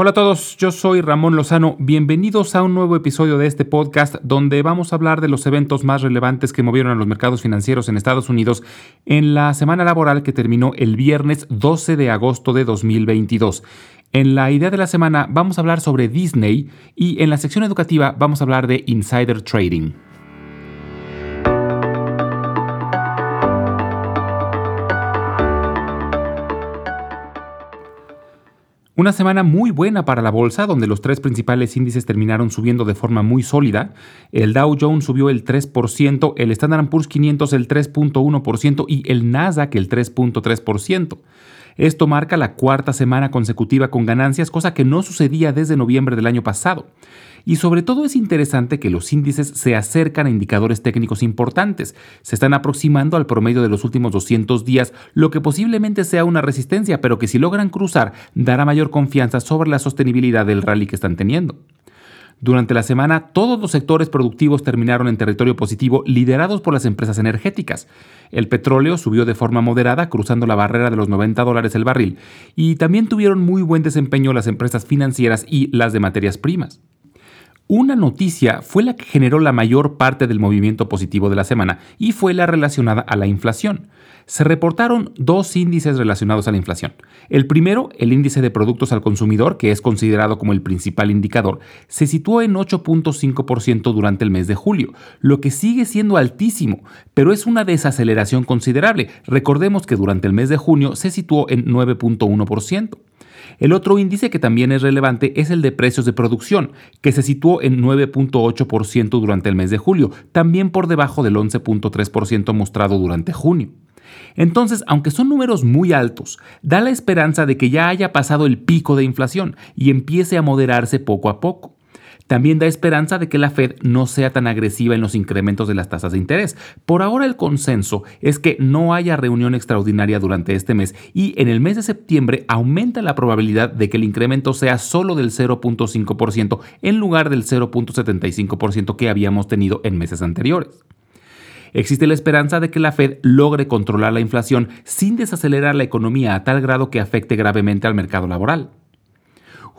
Hola a todos, yo soy Ramón Lozano. Bienvenidos a un nuevo episodio de este podcast donde vamos a hablar de los eventos más relevantes que movieron a los mercados financieros en Estados Unidos en la semana laboral que terminó el viernes 12 de agosto de 2022. En la idea de la semana vamos a hablar sobre Disney y en la sección educativa vamos a hablar de insider trading. Una semana muy buena para la bolsa, donde los tres principales índices terminaron subiendo de forma muy sólida. El Dow Jones subió el 3%, el Standard Poor's 500 el 3.1% y el Nasdaq el 3.3%. Esto marca la cuarta semana consecutiva con ganancias, cosa que no sucedía desde noviembre del año pasado. Y sobre todo es interesante que los índices se acercan a indicadores técnicos importantes, se están aproximando al promedio de los últimos 200 días, lo que posiblemente sea una resistencia, pero que si logran cruzar dará mayor confianza sobre la sostenibilidad del rally que están teniendo. Durante la semana, todos los sectores productivos terminaron en territorio positivo, liderados por las empresas energéticas. El petróleo subió de forma moderada, cruzando la barrera de los 90 dólares el barril, y también tuvieron muy buen desempeño las empresas financieras y las de materias primas. Una noticia fue la que generó la mayor parte del movimiento positivo de la semana y fue la relacionada a la inflación. Se reportaron dos índices relacionados a la inflación. El primero, el índice de productos al consumidor, que es considerado como el principal indicador, se situó en 8.5% durante el mes de julio, lo que sigue siendo altísimo, pero es una desaceleración considerable. Recordemos que durante el mes de junio se situó en 9.1%. El otro índice que también es relevante es el de precios de producción, que se situó en 9.8% durante el mes de julio, también por debajo del 11.3% mostrado durante junio. Entonces, aunque son números muy altos, da la esperanza de que ya haya pasado el pico de inflación y empiece a moderarse poco a poco. También da esperanza de que la Fed no sea tan agresiva en los incrementos de las tasas de interés. Por ahora el consenso es que no haya reunión extraordinaria durante este mes y en el mes de septiembre aumenta la probabilidad de que el incremento sea solo del 0.5% en lugar del 0.75% que habíamos tenido en meses anteriores. Existe la esperanza de que la Fed logre controlar la inflación sin desacelerar la economía a tal grado que afecte gravemente al mercado laboral.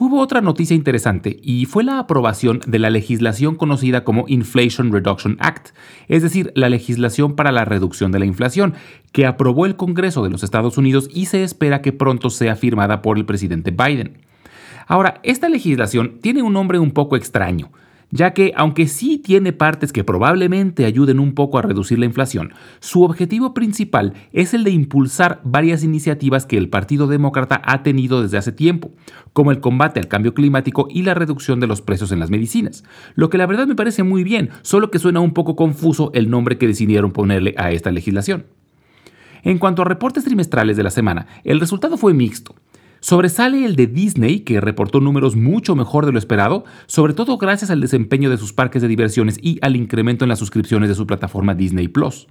Hubo otra noticia interesante y fue la aprobación de la legislación conocida como Inflation Reduction Act, es decir, la legislación para la reducción de la inflación, que aprobó el Congreso de los Estados Unidos y se espera que pronto sea firmada por el presidente Biden. Ahora, esta legislación tiene un nombre un poco extraño ya que aunque sí tiene partes que probablemente ayuden un poco a reducir la inflación, su objetivo principal es el de impulsar varias iniciativas que el Partido Demócrata ha tenido desde hace tiempo, como el combate al cambio climático y la reducción de los precios en las medicinas, lo que la verdad me parece muy bien, solo que suena un poco confuso el nombre que decidieron ponerle a esta legislación. En cuanto a reportes trimestrales de la semana, el resultado fue mixto. Sobresale el de Disney, que reportó números mucho mejor de lo esperado, sobre todo gracias al desempeño de sus parques de diversiones y al incremento en las suscripciones de su plataforma Disney Plus.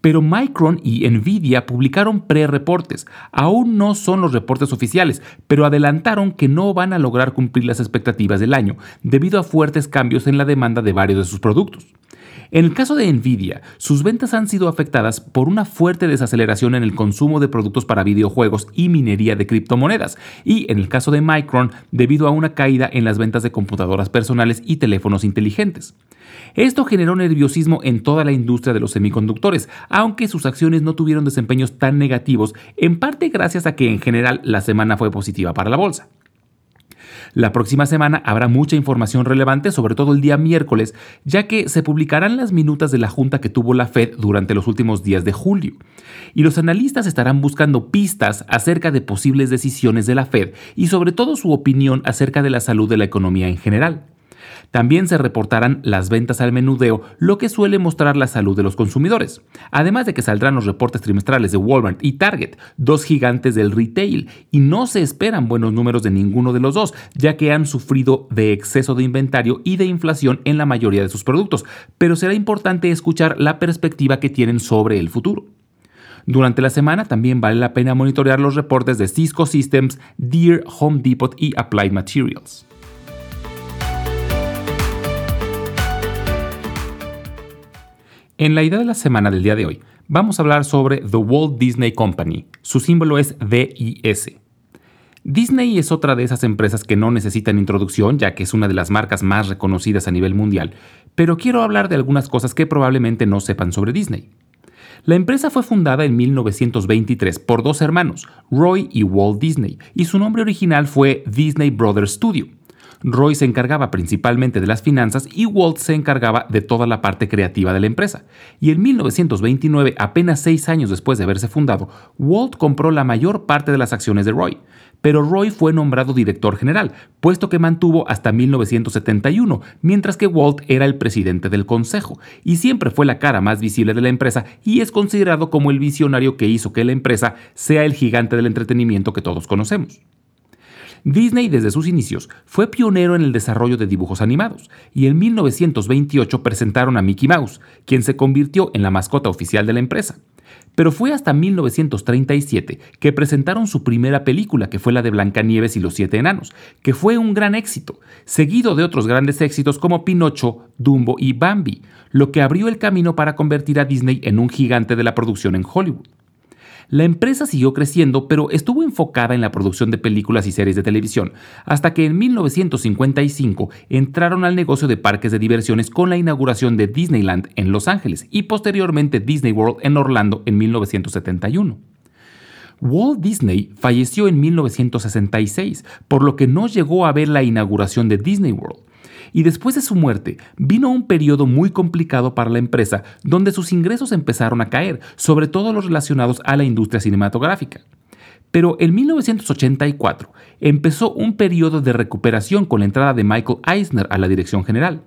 Pero Micron y Nvidia publicaron pre-reportes. Aún no son los reportes oficiales, pero adelantaron que no van a lograr cumplir las expectativas del año, debido a fuertes cambios en la demanda de varios de sus productos. En el caso de Nvidia, sus ventas han sido afectadas por una fuerte desaceleración en el consumo de productos para videojuegos y minería de criptomonedas, y en el caso de Micron, debido a una caída en las ventas de computadoras personales y teléfonos inteligentes. Esto generó nerviosismo en toda la industria de los semiconductores, aunque sus acciones no tuvieron desempeños tan negativos, en parte gracias a que en general la semana fue positiva para la bolsa. La próxima semana habrá mucha información relevante, sobre todo el día miércoles, ya que se publicarán las minutas de la junta que tuvo la Fed durante los últimos días de julio. Y los analistas estarán buscando pistas acerca de posibles decisiones de la Fed y sobre todo su opinión acerca de la salud de la economía en general. También se reportarán las ventas al menudeo, lo que suele mostrar la salud de los consumidores. Además de que saldrán los reportes trimestrales de Walmart y Target, dos gigantes del retail, y no se esperan buenos números de ninguno de los dos, ya que han sufrido de exceso de inventario y de inflación en la mayoría de sus productos, pero será importante escuchar la perspectiva que tienen sobre el futuro. Durante la semana también vale la pena monitorear los reportes de Cisco Systems, Deere, Home Depot y Applied Materials. En la idea de la semana del día de hoy, vamos a hablar sobre The Walt Disney Company. Su símbolo es DIS. Disney es otra de esas empresas que no necesitan introducción, ya que es una de las marcas más reconocidas a nivel mundial, pero quiero hablar de algunas cosas que probablemente no sepan sobre Disney. La empresa fue fundada en 1923 por dos hermanos, Roy y Walt Disney, y su nombre original fue Disney Brothers Studio. Roy se encargaba principalmente de las finanzas y Walt se encargaba de toda la parte creativa de la empresa. Y en 1929, apenas seis años después de haberse fundado, Walt compró la mayor parte de las acciones de Roy. Pero Roy fue nombrado director general, puesto que mantuvo hasta 1971, mientras que Walt era el presidente del consejo, y siempre fue la cara más visible de la empresa y es considerado como el visionario que hizo que la empresa sea el gigante del entretenimiento que todos conocemos. Disney desde sus inicios fue pionero en el desarrollo de dibujos animados y en 1928 presentaron a Mickey Mouse, quien se convirtió en la mascota oficial de la empresa. Pero fue hasta 1937 que presentaron su primera película, que fue la de Blancanieves y los Siete Enanos, que fue un gran éxito, seguido de otros grandes éxitos como Pinocho, Dumbo y Bambi, lo que abrió el camino para convertir a Disney en un gigante de la producción en Hollywood. La empresa siguió creciendo, pero estuvo enfocada en la producción de películas y series de televisión, hasta que en 1955 entraron al negocio de parques de diversiones con la inauguración de Disneyland en Los Ángeles y posteriormente Disney World en Orlando en 1971. Walt Disney falleció en 1966, por lo que no llegó a ver la inauguración de Disney World y después de su muerte vino un periodo muy complicado para la empresa donde sus ingresos empezaron a caer, sobre todo los relacionados a la industria cinematográfica. Pero en 1984 empezó un periodo de recuperación con la entrada de Michael Eisner a la dirección general,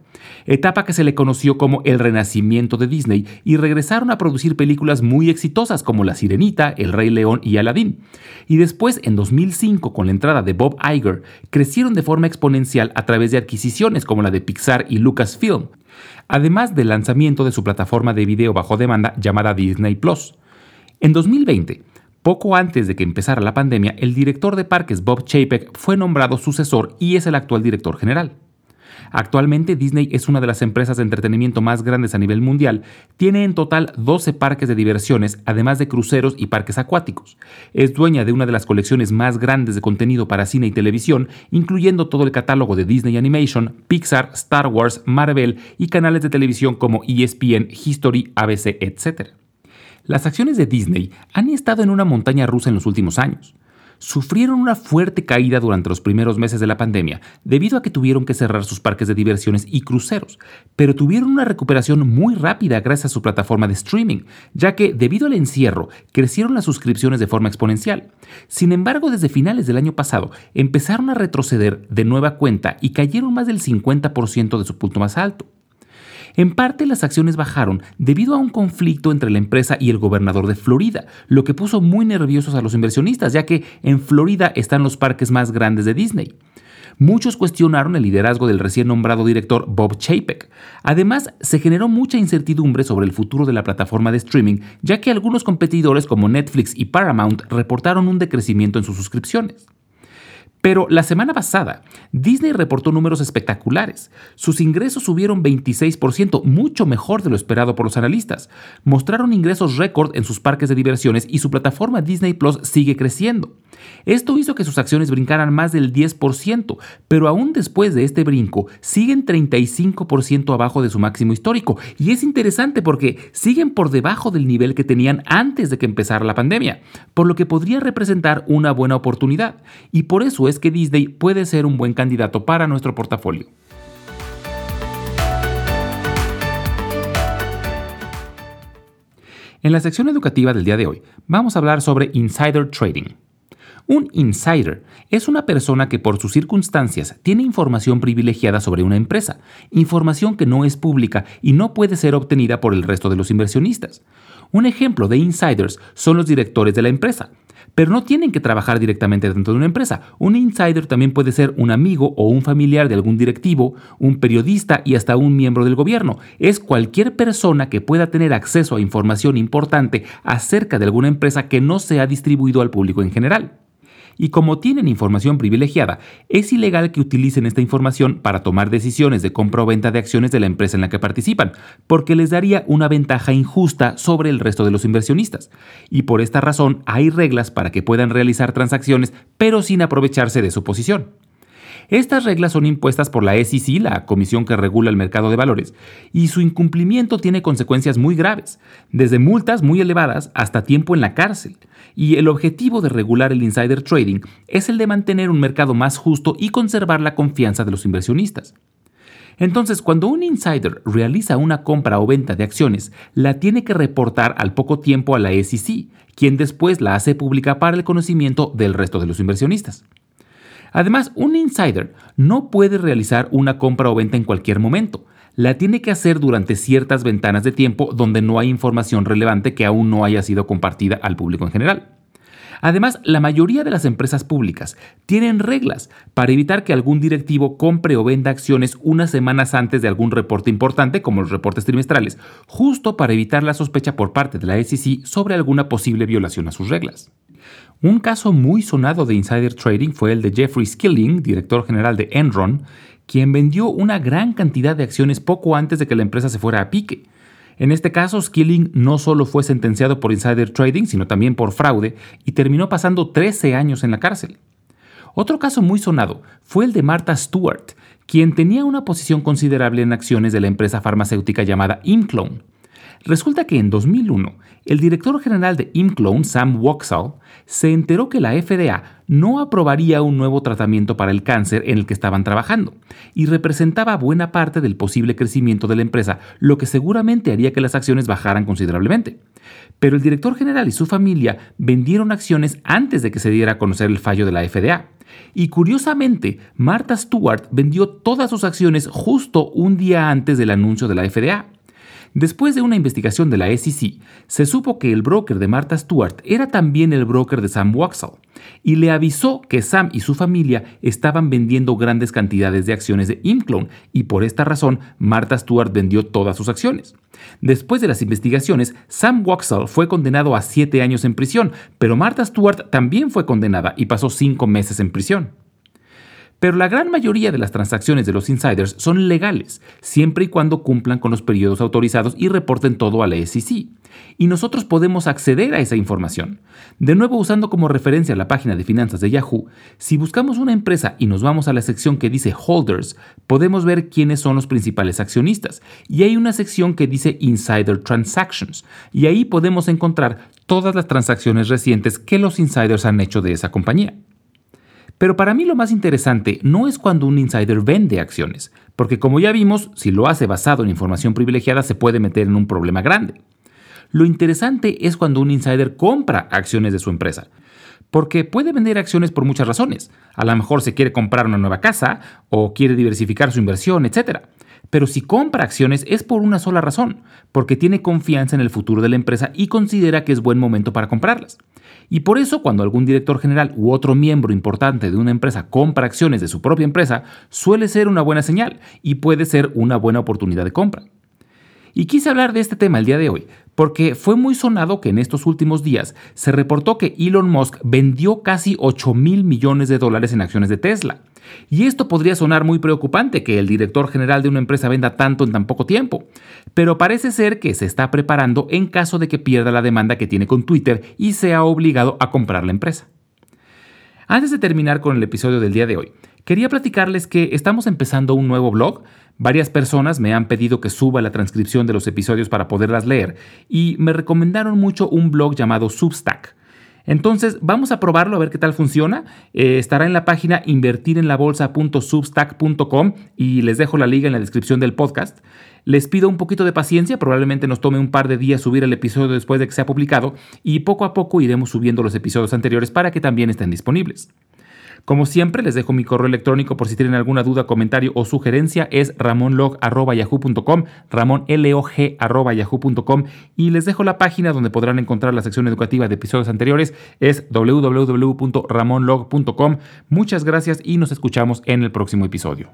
etapa que se le conoció como el renacimiento de Disney y regresaron a producir películas muy exitosas como La Sirenita, El Rey León y Aladdin. Y después, en 2005, con la entrada de Bob Iger, crecieron de forma exponencial a través de adquisiciones como la de Pixar y Lucasfilm, además del lanzamiento de su plataforma de video bajo demanda llamada Disney Plus. En 2020, poco antes de que empezara la pandemia, el director de parques Bob Chapek fue nombrado sucesor y es el actual director general. Actualmente Disney es una de las empresas de entretenimiento más grandes a nivel mundial. Tiene en total 12 parques de diversiones, además de cruceros y parques acuáticos. Es dueña de una de las colecciones más grandes de contenido para cine y televisión, incluyendo todo el catálogo de Disney Animation, Pixar, Star Wars, Marvel y canales de televisión como ESPN, History, ABC, etc. Las acciones de Disney han estado en una montaña rusa en los últimos años. Sufrieron una fuerte caída durante los primeros meses de la pandemia debido a que tuvieron que cerrar sus parques de diversiones y cruceros, pero tuvieron una recuperación muy rápida gracias a su plataforma de streaming, ya que debido al encierro crecieron las suscripciones de forma exponencial. Sin embargo, desde finales del año pasado empezaron a retroceder de nueva cuenta y cayeron más del 50% de su punto más alto. En parte las acciones bajaron debido a un conflicto entre la empresa y el gobernador de Florida, lo que puso muy nerviosos a los inversionistas, ya que en Florida están los parques más grandes de Disney. Muchos cuestionaron el liderazgo del recién nombrado director Bob Chapek. Además, se generó mucha incertidumbre sobre el futuro de la plataforma de streaming, ya que algunos competidores como Netflix y Paramount reportaron un decrecimiento en sus suscripciones. Pero la semana pasada, Disney reportó números espectaculares. Sus ingresos subieron 26%, mucho mejor de lo esperado por los analistas. Mostraron ingresos récord en sus parques de diversiones y su plataforma Disney Plus sigue creciendo. Esto hizo que sus acciones brincaran más del 10%, pero aún después de este brinco, siguen 35% abajo de su máximo histórico. Y es interesante porque siguen por debajo del nivel que tenían antes de que empezara la pandemia, por lo que podría representar una buena oportunidad. Y por eso es que Disney puede ser un buen candidato para nuestro portafolio. En la sección educativa del día de hoy vamos a hablar sobre insider trading. Un insider es una persona que por sus circunstancias tiene información privilegiada sobre una empresa, información que no es pública y no puede ser obtenida por el resto de los inversionistas. Un ejemplo de insiders son los directores de la empresa, pero no tienen que trabajar directamente dentro de una empresa. Un insider también puede ser un amigo o un familiar de algún directivo, un periodista y hasta un miembro del gobierno. Es cualquier persona que pueda tener acceso a información importante acerca de alguna empresa que no se ha distribuido al público en general. Y como tienen información privilegiada, es ilegal que utilicen esta información para tomar decisiones de compra o venta de acciones de la empresa en la que participan, porque les daría una ventaja injusta sobre el resto de los inversionistas. Y por esta razón hay reglas para que puedan realizar transacciones, pero sin aprovecharse de su posición. Estas reglas son impuestas por la SEC, la comisión que regula el mercado de valores, y su incumplimiento tiene consecuencias muy graves, desde multas muy elevadas hasta tiempo en la cárcel. Y el objetivo de regular el insider trading es el de mantener un mercado más justo y conservar la confianza de los inversionistas. Entonces, cuando un insider realiza una compra o venta de acciones, la tiene que reportar al poco tiempo a la SEC, quien después la hace pública para el conocimiento del resto de los inversionistas. Además, un insider no puede realizar una compra o venta en cualquier momento. La tiene que hacer durante ciertas ventanas de tiempo donde no hay información relevante que aún no haya sido compartida al público en general. Además, la mayoría de las empresas públicas tienen reglas para evitar que algún directivo compre o venda acciones unas semanas antes de algún reporte importante, como los reportes trimestrales, justo para evitar la sospecha por parte de la SEC sobre alguna posible violación a sus reglas. Un caso muy sonado de insider trading fue el de Jeffrey Skilling, director general de Enron, quien vendió una gran cantidad de acciones poco antes de que la empresa se fuera a pique. En este caso, Skilling no solo fue sentenciado por insider trading, sino también por fraude y terminó pasando 13 años en la cárcel. Otro caso muy sonado fue el de Martha Stewart, quien tenía una posición considerable en acciones de la empresa farmacéutica llamada Imclone. Resulta que en 2001, el director general de Imclone, Sam Waxall, se enteró que la FDA no aprobaría un nuevo tratamiento para el cáncer en el que estaban trabajando, y representaba buena parte del posible crecimiento de la empresa, lo que seguramente haría que las acciones bajaran considerablemente. Pero el director general y su familia vendieron acciones antes de que se diera a conocer el fallo de la FDA. Y curiosamente, Martha Stewart vendió todas sus acciones justo un día antes del anuncio de la FDA. Después de una investigación de la SEC, se supo que el broker de Martha Stewart era también el broker de Sam Waxall y le avisó que Sam y su familia estaban vendiendo grandes cantidades de acciones de Imclone y por esta razón Martha Stewart vendió todas sus acciones. Después de las investigaciones, Sam Waxall fue condenado a siete años en prisión, pero Martha Stewart también fue condenada y pasó cinco meses en prisión. Pero la gran mayoría de las transacciones de los insiders son legales, siempre y cuando cumplan con los periodos autorizados y reporten todo a la SEC. Y nosotros podemos acceder a esa información. De nuevo, usando como referencia la página de finanzas de Yahoo, si buscamos una empresa y nos vamos a la sección que dice Holders, podemos ver quiénes son los principales accionistas. Y hay una sección que dice Insider Transactions. Y ahí podemos encontrar todas las transacciones recientes que los insiders han hecho de esa compañía. Pero para mí lo más interesante no es cuando un insider vende acciones, porque como ya vimos, si lo hace basado en información privilegiada se puede meter en un problema grande. Lo interesante es cuando un insider compra acciones de su empresa, porque puede vender acciones por muchas razones. A lo mejor se quiere comprar una nueva casa o quiere diversificar su inversión, etc. Pero si compra acciones es por una sola razón, porque tiene confianza en el futuro de la empresa y considera que es buen momento para comprarlas. Y por eso cuando algún director general u otro miembro importante de una empresa compra acciones de su propia empresa, suele ser una buena señal y puede ser una buena oportunidad de compra. Y quise hablar de este tema el día de hoy, porque fue muy sonado que en estos últimos días se reportó que Elon Musk vendió casi 8 mil millones de dólares en acciones de Tesla. Y esto podría sonar muy preocupante que el director general de una empresa venda tanto en tan poco tiempo, pero parece ser que se está preparando en caso de que pierda la demanda que tiene con Twitter y sea obligado a comprar la empresa. Antes de terminar con el episodio del día de hoy, quería platicarles que estamos empezando un nuevo blog. Varias personas me han pedido que suba la transcripción de los episodios para poderlas leer y me recomendaron mucho un blog llamado Substack. Entonces, vamos a probarlo a ver qué tal funciona. Eh, estará en la página invertirenlabolsa.substack.com y les dejo la liga en la descripción del podcast. Les pido un poquito de paciencia, probablemente nos tome un par de días subir el episodio después de que sea publicado y poco a poco iremos subiendo los episodios anteriores para que también estén disponibles. Como siempre, les dejo mi correo electrónico por si tienen alguna duda, comentario o sugerencia. Es ramonlog.yahoo.com, ramonlog.yahoo.com y les dejo la página donde podrán encontrar la sección educativa de episodios anteriores. Es www.ramonlog.com. Muchas gracias y nos escuchamos en el próximo episodio.